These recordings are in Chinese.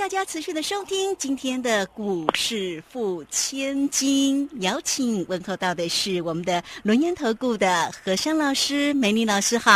大家持续的收听今天的股市付千金。邀请问候到的是我们的轮研投顾的何山老师、美丽老师，好。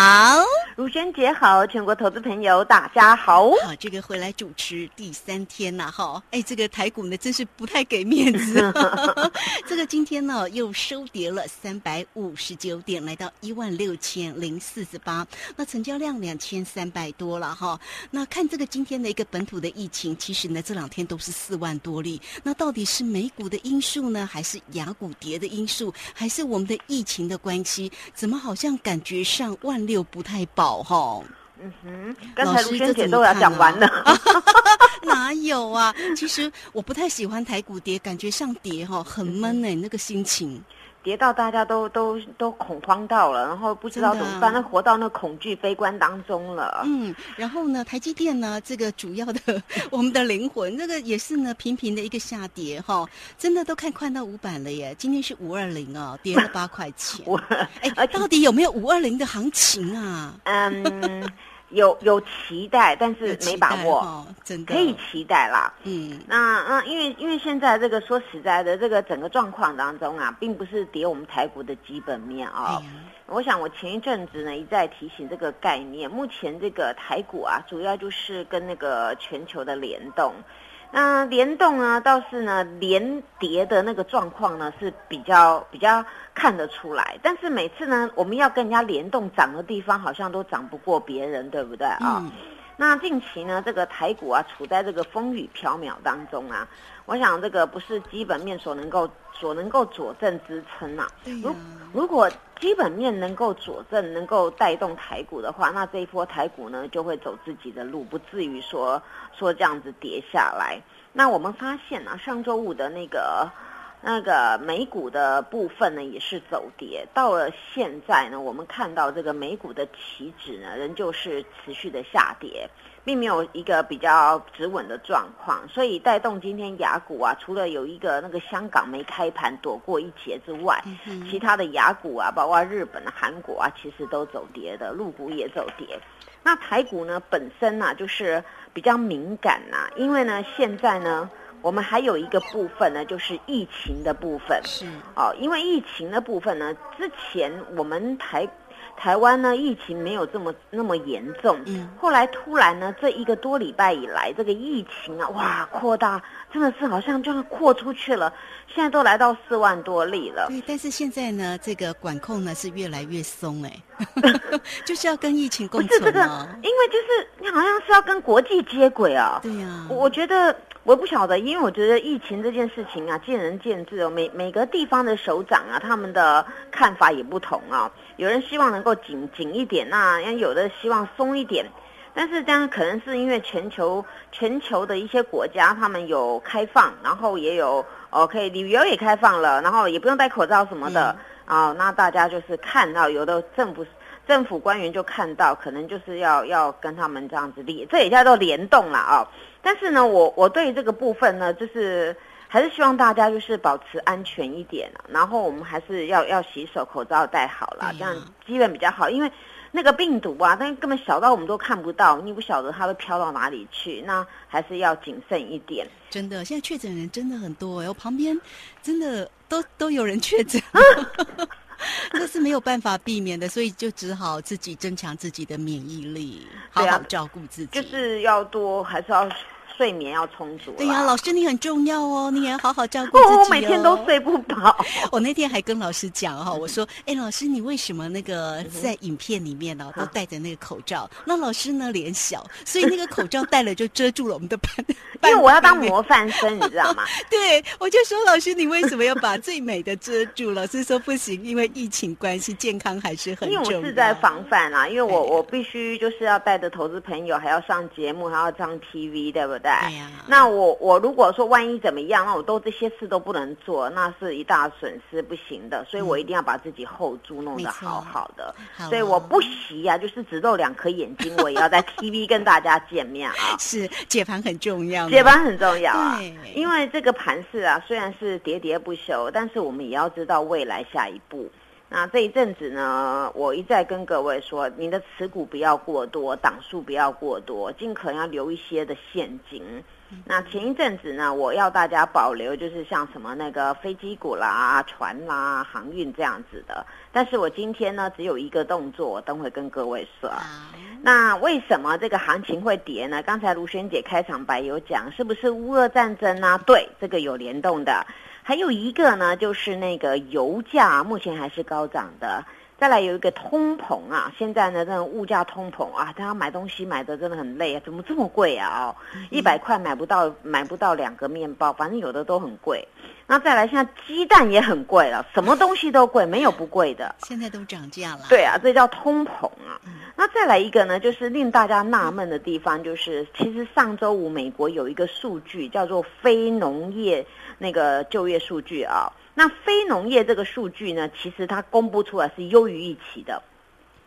如轩姐好，全国投资朋友大家好。好，这个回来主持第三天了哈，哎，这个台股呢真是不太给面子，这个今天呢又收跌了三百五十九点，来到一万六千零四十八，那成交量两千三百多了哈。那看这个今天的一个本土的疫情，其实呢这两天都是四万多例，那到底是美股的因素呢，还是雅股跌的因素，还是我们的疫情的关系？怎么好像感觉上万六不太保？好哈，嗯哼，刚才卢萱姐都要讲完了，哪有啊？其实我不太喜欢台股跌，感觉像跌哈很闷哎，那个心情。跌到大家都都都恐慌到了，然后不知道怎么办，那活到那恐惧悲观当中了。嗯，然后呢，台积电呢，这个主要的 我们的灵魂，这个也是呢频频的一个下跌哈，真的都看快到五百了耶。今天是五二零哦，跌了八块钱。哎，到底有没有五二零的行情啊？嗯。有有期待，但是没把握，真的可以期待啦。嗯，那那因为因为现在这个说实在的，这个整个状况当中啊，并不是跌我们台股的基本面啊。我想我前一阵子呢一再提醒这个概念，目前这个台股啊，主要就是跟那个全球的联动。那联动呢，倒是呢连跌的那个状况呢是比较比较看得出来，但是每次呢我们要跟人家联动涨的地方，好像都涨不过别人，对不对啊？那近期呢这个台股啊处在这个风雨飘渺当中啊，我想这个不是基本面所能够所能够佐证支撑呐。如如果基本面能够佐证，能够带动台股的话，那这一波台股呢就会走自己的路，不至于说说这样子跌下来。那我们发现啊，上周五的那个那个美股的部分呢也是走跌，到了现在呢，我们看到这个美股的期指呢仍旧是持续的下跌。并没有一个比较止稳的状况，所以带动今天雅股啊，除了有一个那个香港没开盘躲过一劫之外，其他的雅股啊，包括日本、韩国啊，其实都走跌的，陆股也走跌。那台股呢，本身呢就是比较敏感呐，因为呢现在呢，我们还有一个部分呢，就是疫情的部分。是哦，因为疫情的部分呢，之前我们台。台湾呢，疫情没有这么那么严重。嗯，后来突然呢，这一个多礼拜以来，这个疫情啊，哇，扩大，真的是好像就要扩出去了。现在都来到四万多例了。对，但是现在呢，这个管控呢是越来越松哎，就是要跟疫情共存不是这个，因为就是你好像是要跟国际接轨啊。对呀，我觉得。我不晓得，因为我觉得疫情这件事情啊，见仁见智哦。每每个地方的首长啊，他们的看法也不同啊。有人希望能够紧紧一点，那有的希望松一点。但是这样可能是因为全球全球的一些国家，他们有开放，然后也有哦，可以旅游也开放了，然后也不用戴口罩什么的啊。那大家就是看到有的政府政府官员就看到，可能就是要要跟他们这样子联，这也叫做联动了啊。但是呢，我我对这个部分呢，就是还是希望大家就是保持安全一点，然后我们还是要要洗手，口罩戴好了，这样基本比较好。因为那个病毒啊，但根本小到我们都看不到，你不晓得它会飘到哪里去，那还是要谨慎一点。真的，现在确诊人真的很多，我旁边真的都都有人确诊，这是没有办法避免的，所以就只好自己增强自己的免疫力，好好照顾自己，就是要多还是要。睡眠要充足。对呀，老师你很重要哦，你也要好好照顾自己哦。我每天都睡不饱。我那天还跟老师讲哈，我说，哎，老师你为什么那个在影片里面呢都戴着那个口罩？那老师呢脸小，所以那个口罩戴了就遮住了我们的半。因为我要当模范生，你知道吗？对，我就说老师你为什么要把最美的遮住？老师说不行，因为疫情关系，健康还是很重要。因为我是在防范啊，因为我我必须就是要带着投资朋友，还要上节目，还要上 TV，对不对？对？对呀。那我我如果说万一怎么样，那我都这些事都不能做，那是一大损失，不行的。所以我一定要把自己 hold 住，弄得好好的。所以我不惜呀，就是只露两颗眼睛，我也要在 TV 跟大家见面啊。是解盘很重要，解盘很重要啊。因为这个盘势啊，虽然是喋喋不休，但是我们也要知道未来下一步。那这一阵子呢，我一再跟各位说，你的持股不要过多，档数不要过多，尽可能要留一些的现金。那前一阵子呢，我要大家保留，就是像什么那个飞机股啦、船啦、航运这样子的。但是我今天呢，只有一个动作，我等会跟各位说。那为什么这个行情会跌呢？刚才卢萱姐开场白有讲，是不是乌俄战争呢？对，这个有联动的。还有一个呢，就是那个油价目前还是高涨的。再来有一个通膨啊，现在呢，这种物价通膨啊，大家买东西买的真的很累啊，怎么这么贵啊？哦，一百块买不到买不到两个面包，反正有的都很贵。那再来，现在鸡蛋也很贵了，什么东西都贵，没有不贵的。现在都涨价了。对啊，这叫通膨啊。那再来一个呢，就是令大家纳闷的地方，就是其实上周五美国有一个数据叫做非农业。那个就业数据啊，那非农业这个数据呢，其实它公布出来是优于预期的。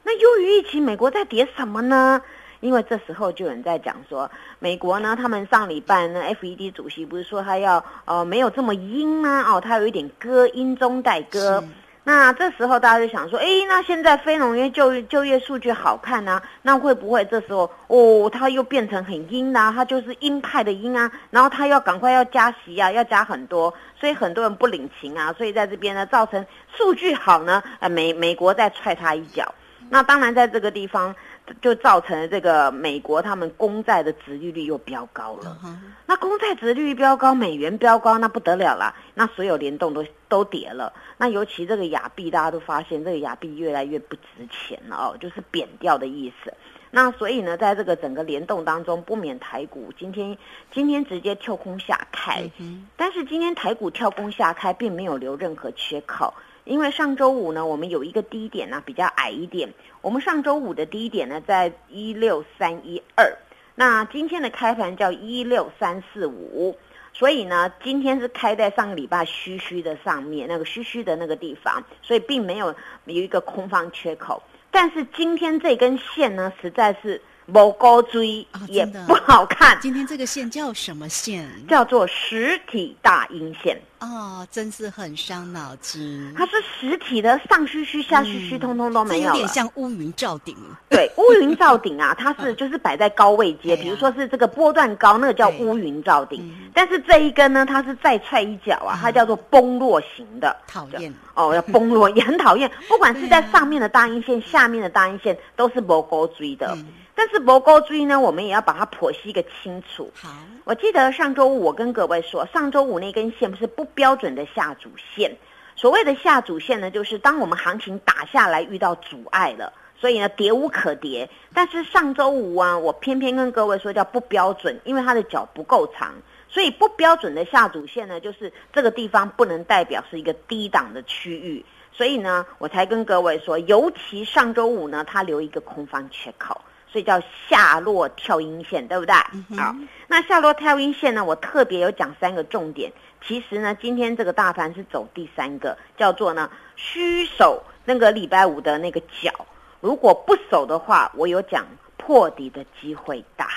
那优于预期，美国在跌什么呢？因为这时候就有人在讲说，美国呢，他们上礼拜呢，FED 主席不是说他要呃没有这么阴吗？哦，他有一点歌阴中带歌。那这时候大家就想说，哎，那现在非农业就就业数据好看呢，那会不会这时候哦，它又变成很阴呐？它就是鹰派的鹰啊，然后它要赶快要加息啊，要加很多，所以很多人不领情啊，所以在这边呢，造成数据好呢，呃，美美国再踹他一脚。那当然在这个地方。就造成了这个美国他们公债的殖利率又飙高了，那公债殖利率飙高，美元飙高，那不得了啦，那所有联动都都跌了。那尤其这个亚币，大家都发现这个亚币越来越不值钱了哦，就是贬掉的意思。那所以呢，在这个整个联动当中，不免台股今天今天直接跳空下开，但是今天台股跳空下开，并没有留任何缺口。因为上周五呢，我们有一个低点呢比较矮一点。我们上周五的低点呢在一六三一二，那今天的开盘叫一六三四五，所以呢，今天是开在上个礼拜虚虚的上面那个虚虚的那个地方，所以并没有有一个空方缺口。但是今天这根线呢，实在是。不高追也不好看。今天这个线叫什么线？叫做实体大阴线。哦，真是很伤脑筋。它是实体的，上虚虚下虚虚，通通都没有。有点像乌云罩顶。对，乌云罩顶啊，它是就是摆在高位阶，比如说是这个波段高，那个叫乌云罩顶。但是这一根呢，它是再踹一脚啊，它叫做崩落型的。讨厌哦，要崩落也很讨厌。不管是在上面的大阴线，下面的大阴线，都是不高追的。但是博高追呢，我们也要把它剖析个清楚。好，我记得上周五我跟各位说，上周五那根线不是不标准的下主线。所谓的下主线呢，就是当我们行情打下来遇到阻碍了，所以呢跌无可跌。但是上周五啊，我偏偏跟各位说叫不标准，因为它的脚不够长，所以不标准的下主线呢，就是这个地方不能代表是一个低档的区域。所以呢，我才跟各位说，尤其上周五呢，它留一个空方缺口。所以叫下落跳阴线，对不对？好，那下落跳阴线呢？我特别有讲三个重点。其实呢，今天这个大盘是走第三个，叫做呢虚守那个礼拜五的那个角。如果不守的话，我有讲破底的机会大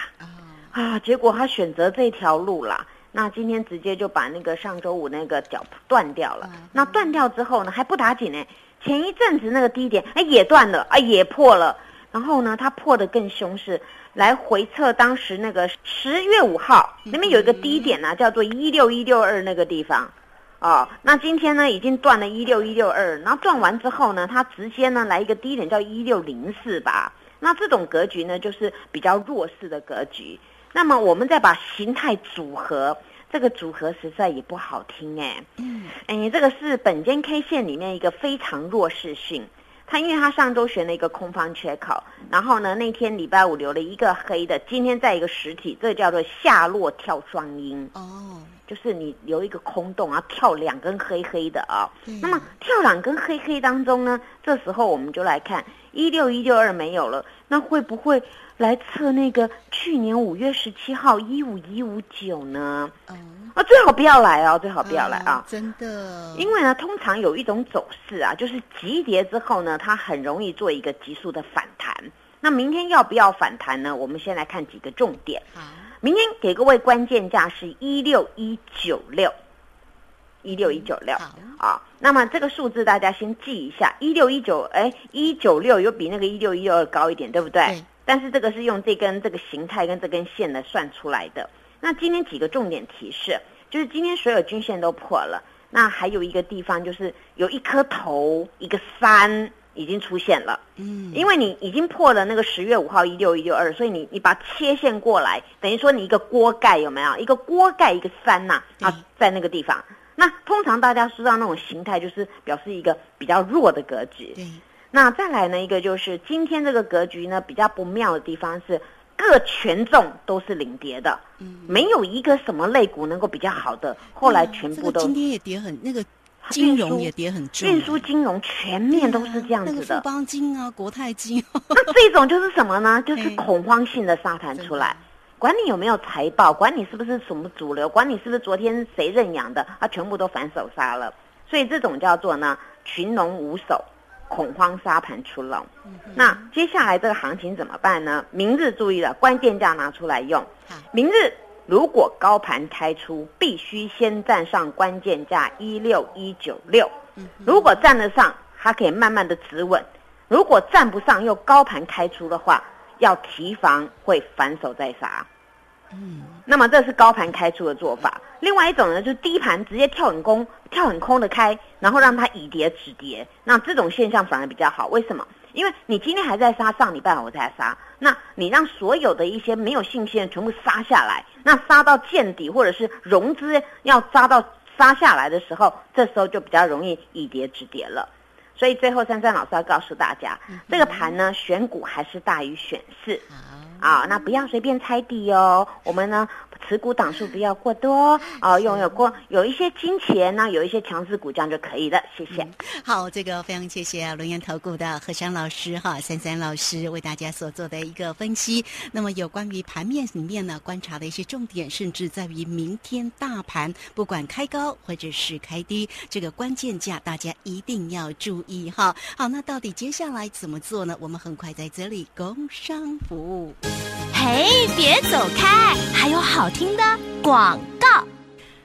啊。结果他选择这条路啦，那今天直接就把那个上周五那个脚断掉了。那断掉之后呢，还不打紧呢。前一阵子那个低点哎也断了啊，也破了。然后呢，它破的更凶，是来回测当时那个十月五号那边有一个低点呢，叫做一六一六二那个地方，哦，那今天呢已经断了一六一六二，然后断完之后呢，它直接呢来一个低点叫一六零四吧，那这种格局呢就是比较弱势的格局。那么我们再把形态组合，这个组合实在也不好听哎，嗯，哎，这个是本间 K 线里面一个非常弱势性。他因为他上周选了一个空方缺口，然后呢那天礼拜五留了一个黑的，今天在一个实体，这叫做下落跳双阴哦，就是你留一个空洞啊，跳两根黑黑的啊。那么跳两根黑黑当中呢，这时候我们就来看一六一六二没有了，那会不会来测那个去年五月十七号一五一五九呢？哦，啊，最好不要来哦，最好不要来啊！真的，因为呢，通常有一种走势啊，就是急跌之后呢，它很容易做一个急速的反弹。那明天要不要反弹呢？我们先来看几个重点。好，明天给各位关键价是一六一九六，一六一九六。啊，那么这个数字大家先记一下，一六一九，哎，一九六有比那个一六一六二高一点，对不对？但是这个是用这根这个形态跟这根线的算出来的。那今天几个重点提示，就是今天所有均线都破了，那还有一个地方就是有一颗头，一个三。已经出现了，嗯，因为你已经破了那个十月五号一六一六二，所以你你把切线过来，等于说你一个锅盖有没有？一个锅盖一个三呐啊，在那个地方。那通常大家知道那种形态，就是表示一个比较弱的格局。对。那再来呢，一个就是今天这个格局呢比较不妙的地方是各权重都是领跌的，嗯，没有一个什么类股能够比较好的，后来全部都今天也跌很那个。金融也跌很重，运输金融全面都是这样子的。那个富邦金啊，国泰金，那这种就是什么呢？就是恐慌性的沙盘出来，管你有没有财报，管你是不是什么主流，管你是不是昨天谁认养的，啊全部都反手杀了。所以这种叫做呢群龙无首，恐慌沙盘出笼。那接下来这个行情怎么办呢？明日注意了，关键价拿出来用。明日。如果高盘开出，必须先站上关键价一六一九六。如果站得上，它可以慢慢的止稳；如果站不上，又高盘开出的话，要提防会反手再杀。嗯，那么这是高盘开出的做法。另外一种呢，就是低盘直接跳很空，跳很空的开，然后让它以跌止跌。那这种现象反而比较好。为什么？因为你今天还在杀，上礼拜我才杀，那你让所有的一些没有信心的全部杀下来，那杀到见底或者是融资要杀到杀下来的时候，这时候就比较容易以跌止跌了。所以最后珊珊老师要告诉大家，这个盘呢选股还是大于选市，啊，那不要随便猜底哦。我们呢。持股档数不要过多哦，拥有过有一些金钱呢，有一些强势股这样就可以了。谢谢。好，这个非常谢谢龙岩投顾的何山老师哈，三三老师为大家所做的一个分析。那么有关于盘面里面呢，观察的一些重点，甚至在于明天大盘不管开高或者是开低，这个关键价大家一定要注意哈。好，那到底接下来怎么做呢？我们很快在这里工商服务。嘿，别走开，还有好听的广。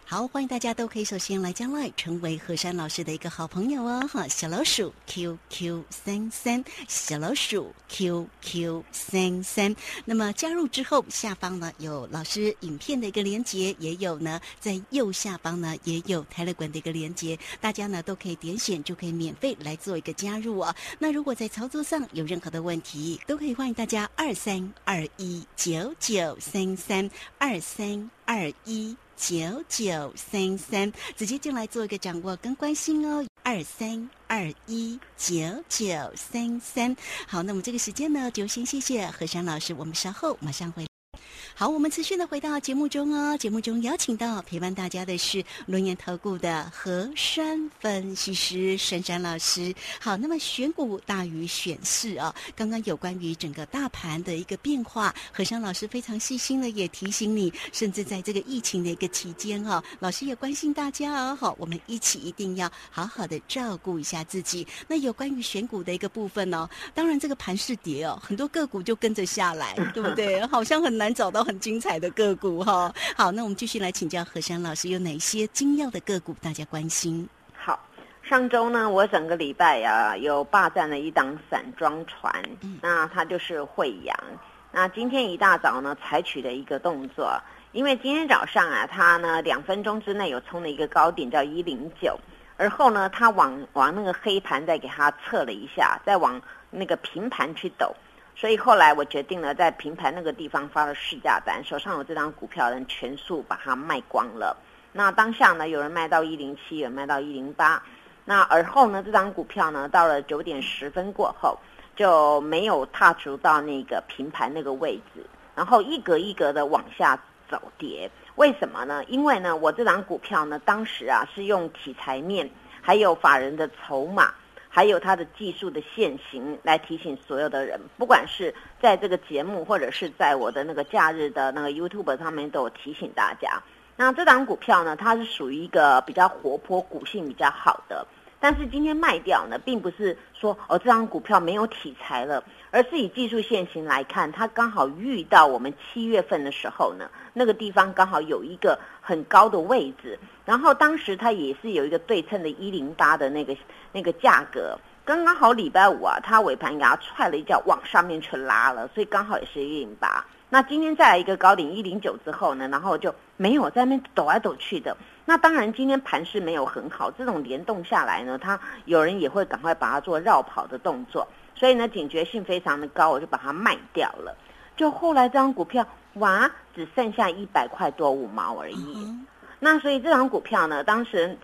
好，欢迎大家都可以首先来将来成为何山老师的一个好朋友哦，哈，小老鼠 QQ 三三，小老鼠 QQ 三三。那么加入之后，下方呢有老师影片的一个连接，也有呢在右下方呢也有泰勒管的一个连接，大家呢都可以点选，就可以免费来做一个加入哦。那如果在操作上有任何的问题，都可以欢迎大家二三二一九九三三二三二一。九九三三，直接进来做一个掌握跟关心哦。二三二一九九三三，好，那么这个时间呢，就先谢谢何山老师，我们稍后马上回。好，我们持续的回到节目中哦。节目中邀请到陪伴大家的是龙岩投顾的何山分析师珊珊老师。好，那么选股大于选市哦。刚刚有关于整个大盘的一个变化，何山老师非常细心的也提醒你，甚至在这个疫情的一个期间哦，老师也关心大家哦。好，我们一起一定要好好的照顾一下自己。那有关于选股的一个部分呢，当然这个盘是跌哦，很多个股就跟着下来，对不对？好像很难找。到很精彩的个股哈，好，那我们继续来请教何山老师，有哪些精要的个股大家关心？好，上周呢，我整个礼拜呀有霸占了一档散装船，那它就是惠阳。那今天一大早呢，采取的一个动作，因为今天早上啊，它呢两分钟之内有冲了一个高点，叫一零九，而后呢，它往往那个黑盘再给它测了一下，再往那个平盘去抖。所以后来我决定了，在平台那个地方发了试价单，手上有这张股票的人全数把它卖光了。那当下呢，有人卖到一零七，有人卖到一零八。那而后呢，这张股票呢，到了九点十分过后，就没有踏足到那个平盘那个位置，然后一格一格的往下走跌。为什么呢？因为呢，我这张股票呢，当时啊是用题材面，还有法人的筹码。还有它的技术的现行，来提醒所有的人，不管是在这个节目，或者是在我的那个假日的那个 YouTube 上面，都有提醒大家。那这档股票呢，它是属于一个比较活泼、股性比较好的，但是今天卖掉呢，并不是说哦这张股票没有题材了，而是以技术现行来看，它刚好遇到我们七月份的时候呢，那个地方刚好有一个很高的位置。然后当时它也是有一个对称的一零八的那个那个价格，刚刚好礼拜五啊，它尾盘给它踹了一脚往上面去拉了，所以刚好也是一零八。那今天再来一个高点一零九之后呢，然后就没有在那边抖来抖去的。那当然今天盘势没有很好，这种联动下来呢，它有人也会赶快把它做绕跑的动作，所以呢警觉性非常的高，我就把它卖掉了。就后来这张股票哇，只剩下一百块多五毛而已。那所以这张股票呢，当时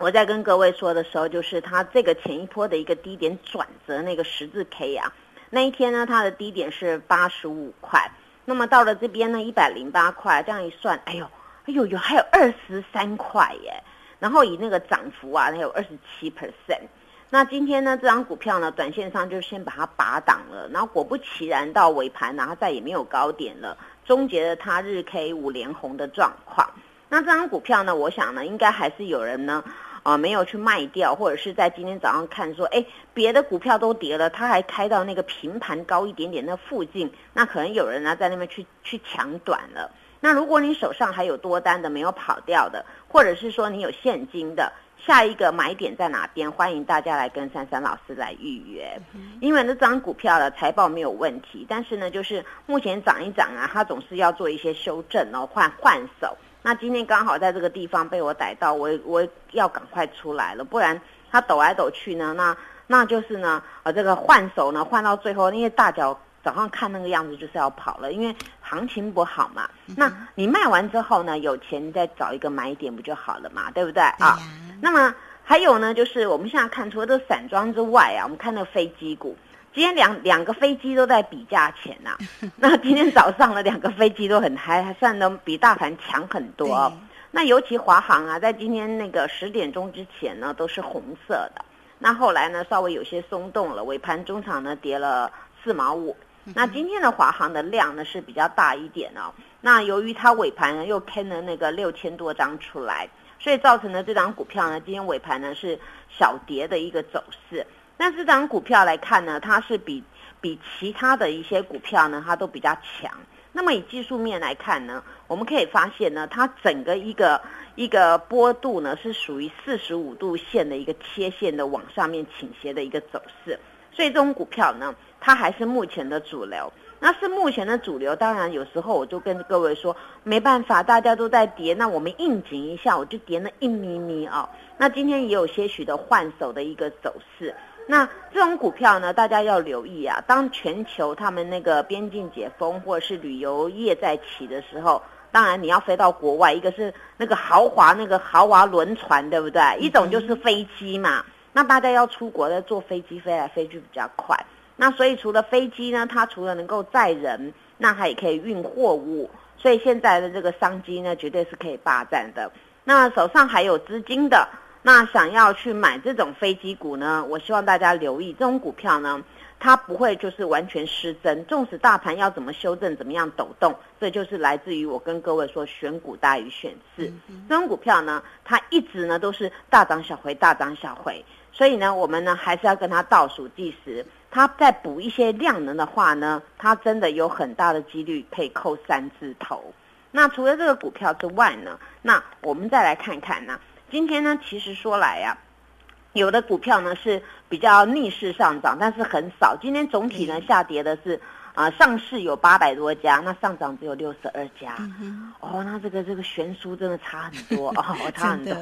我在跟各位说的时候，就是它这个前一波的一个低点转折那个十字 K 啊，那一天呢，它的低点是八十五块，那么到了这边呢，一百零八块，这样一算，哎呦，哎呦呦，还有二十三块耶，然后以那个涨幅啊，它有二十七 percent。那今天呢，这张股票呢，短线上就先把它拔档了，然后果不其然到尾盘，然后再也没有高点了，终结了它日 K 五连红的状况。那这张股票呢？我想呢，应该还是有人呢，啊，没有去卖掉，或者是在今天早上看说，哎，别的股票都跌了，它还开到那个平盘高一点点那附近，那可能有人呢在那边去去抢短了。那如果你手上还有多单的没有跑掉的，或者是说你有现金的，下一个买点在哪边？欢迎大家来跟珊珊老师来预约。因为那张股票的财报没有问题，但是呢，就是目前涨一涨啊，它总是要做一些修正哦，换换手。那今天刚好在这个地方被我逮到，我我要赶快出来了，不然它抖来抖去呢，那那就是呢，呃，这个换手呢换到最后，因为大脚早上看那个样子就是要跑了，因为行情不好嘛。那你卖完之后呢，有钱再找一个买点不就好了嘛，对不对啊？那么还有呢，就是我们现在看除了这散装之外啊，我们看那个飞机股。今天两两个飞机都在比价钱呐，那今天早上的，两个飞机都很嗨，还算能比大盘强很多。那尤其华航啊，在今天那个十点钟之前呢，都是红色的。那后来呢，稍微有些松动了，尾盘中场呢跌了四毛五。那今天的华航的量呢是比较大一点哦。那由于它尾盘呢又坑了那个六千多张出来，所以造成了这张股票呢今天尾盘呢是小跌的一个走势。但这张股票来看呢，它是比比其他的一些股票呢，它都比较强。那么以技术面来看呢，我们可以发现呢，它整个一个一个波度呢，是属于四十五度线的一个切线的往上面倾斜的一个走势。所以这种股票呢，它还是目前的主流。那是目前的主流，当然有时候我就跟各位说，没办法，大家都在跌，那我们应景一下，我就跌了一咪咪啊。那今天也有些许的换手的一个走势。那这种股票呢，大家要留意啊。当全球他们那个边境解封，或者是旅游业在起的时候，当然你要飞到国外，一个是那个豪华那个豪华轮船，对不对？一种就是飞机嘛。那大家要出国的，坐飞机飞来飞去比较快。那所以除了飞机呢，它除了能够载人，那它也可以运货物。所以现在的这个商机呢，绝对是可以霸占的。那手上还有资金的。那想要去买这种飞机股呢？我希望大家留意，这种股票呢，它不会就是完全失真。纵使大盘要怎么修正，怎么样抖动，这就是来自于我跟各位说选股大于选市。这种股票呢，它一直呢都是大涨小回，大涨小回。所以呢，我们呢还是要跟它倒数计时。它再补一些量能的话呢，它真的有很大的几率可以扣三字头。那除了这个股票之外呢，那我们再来看看呢。今天呢，其实说来呀，有的股票呢是比较逆势上涨，但是很少。今天总体呢下跌的是啊，上市有八百多家，那上涨只有六十二家。哦，那这个这个悬殊真的差很多 哦，差很多。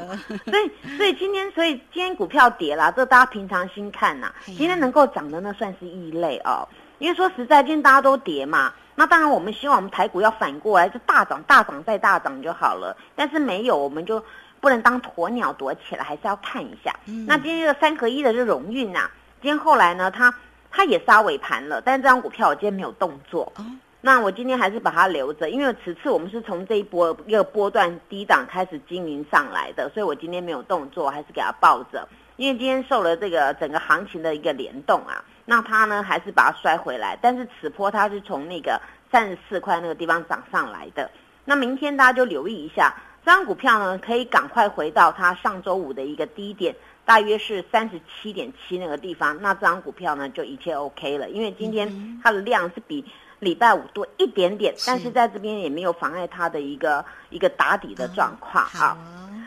所以所以今天所以今天股票跌啦，这大家平常心看呐。今天能够涨的那算是异类哦，因为说实在，今天大家都跌嘛。那当然，我们希望我们台股要反过来，就大涨大涨再大涨就好了。但是没有，我们就。不能当鸵鸟躲起来，还是要看一下。那今天这个三合一的这荣运呐，今天后来呢，它它也杀尾盘了，但是这张股票我今天没有动作。那我今天还是把它留着，因为此次我们是从这一波一个波段低档开始经营上来的，所以我今天没有动作，还是给它抱着。因为今天受了这个整个行情的一个联动啊，那它呢还是把它摔回来，但是此波它是从那个三十四块那个地方涨上来的。那明天大家就留意一下，这张股票呢可以赶快回到它上周五的一个低点，大约是三十七点七那个地方，那这张股票呢就一切 OK 了，因为今天它的量是比。礼拜五多一点点，但是在这边也没有妨碍它的一个一个打底的状况。啊。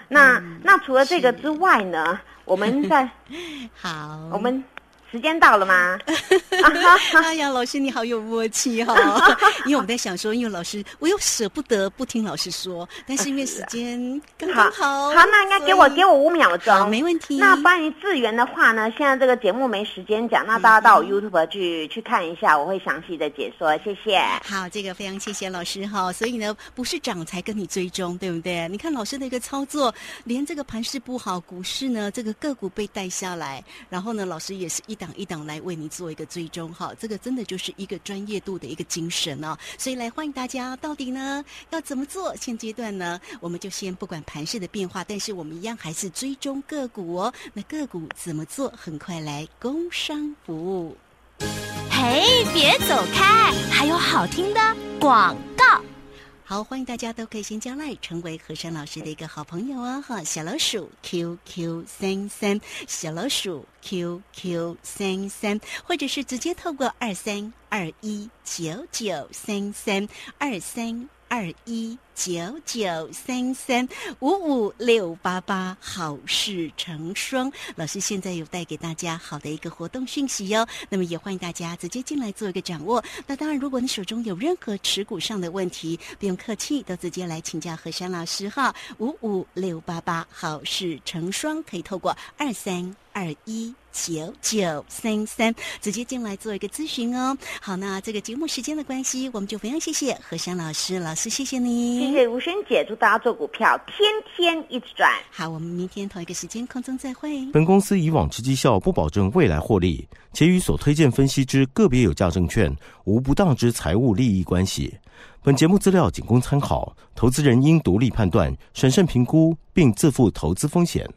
那那除了这个之外呢，我们在 好，我们。时间到了吗？哎呀，老师你好有默契哈！因为我们在想说，因为老师我又舍不得不听老师说，但是因为时间刚刚好，好，那应该给我给我五秒钟，没问题。那关于资源的话呢，现在这个节目没时间讲，那大家到我 YouTube 去去看一下，我会详细的解说，谢谢。好，这个非常谢谢老师哈。所以呢，不是涨才跟你追踪，对不对？你看老师的一个操作，连这个盘势不好，股市呢这个个股被带下来，然后呢，老师也是一。档一档来为你做一个追踪哈，这个真的就是一个专业度的一个精神哦，所以来欢迎大家，到底呢要怎么做？现阶段呢，我们就先不管盘势的变化，但是我们一样还是追踪个股哦。那个股怎么做？很快来工商服务。嘿，别走开，还有好听的广告。好，欢迎大家都可以先加来成为何山老师的一个好朋友哦，哈，小老鼠 QQ 三三，小老鼠 QQ 三三，或者是直接透过二三二一九九三三二三二一。九九三三五五六八八，好事成双。老师现在有带给大家好的一个活动讯息哟，那么也欢迎大家直接进来做一个掌握。那当然，如果你手中有任何持股上的问题，不用客气，都直接来请教何山老师哈。五五六八八，好事成双，可以透过二三二一九九三三直接进来做一个咨询哦。好，那这个节目时间的关系，我们就非常谢谢何山老师，老师谢谢你。谢谢吴萱姐，祝大家做股票天天一直赚。好，我们明天同一个时间空中再会。本公司以往之绩效不保证未来获利，且与所推荐分析之个别有价证券无不当之财务利益关系。本节目资料仅供参考，投资人应独立判断、审慎评估，并自负投资风险。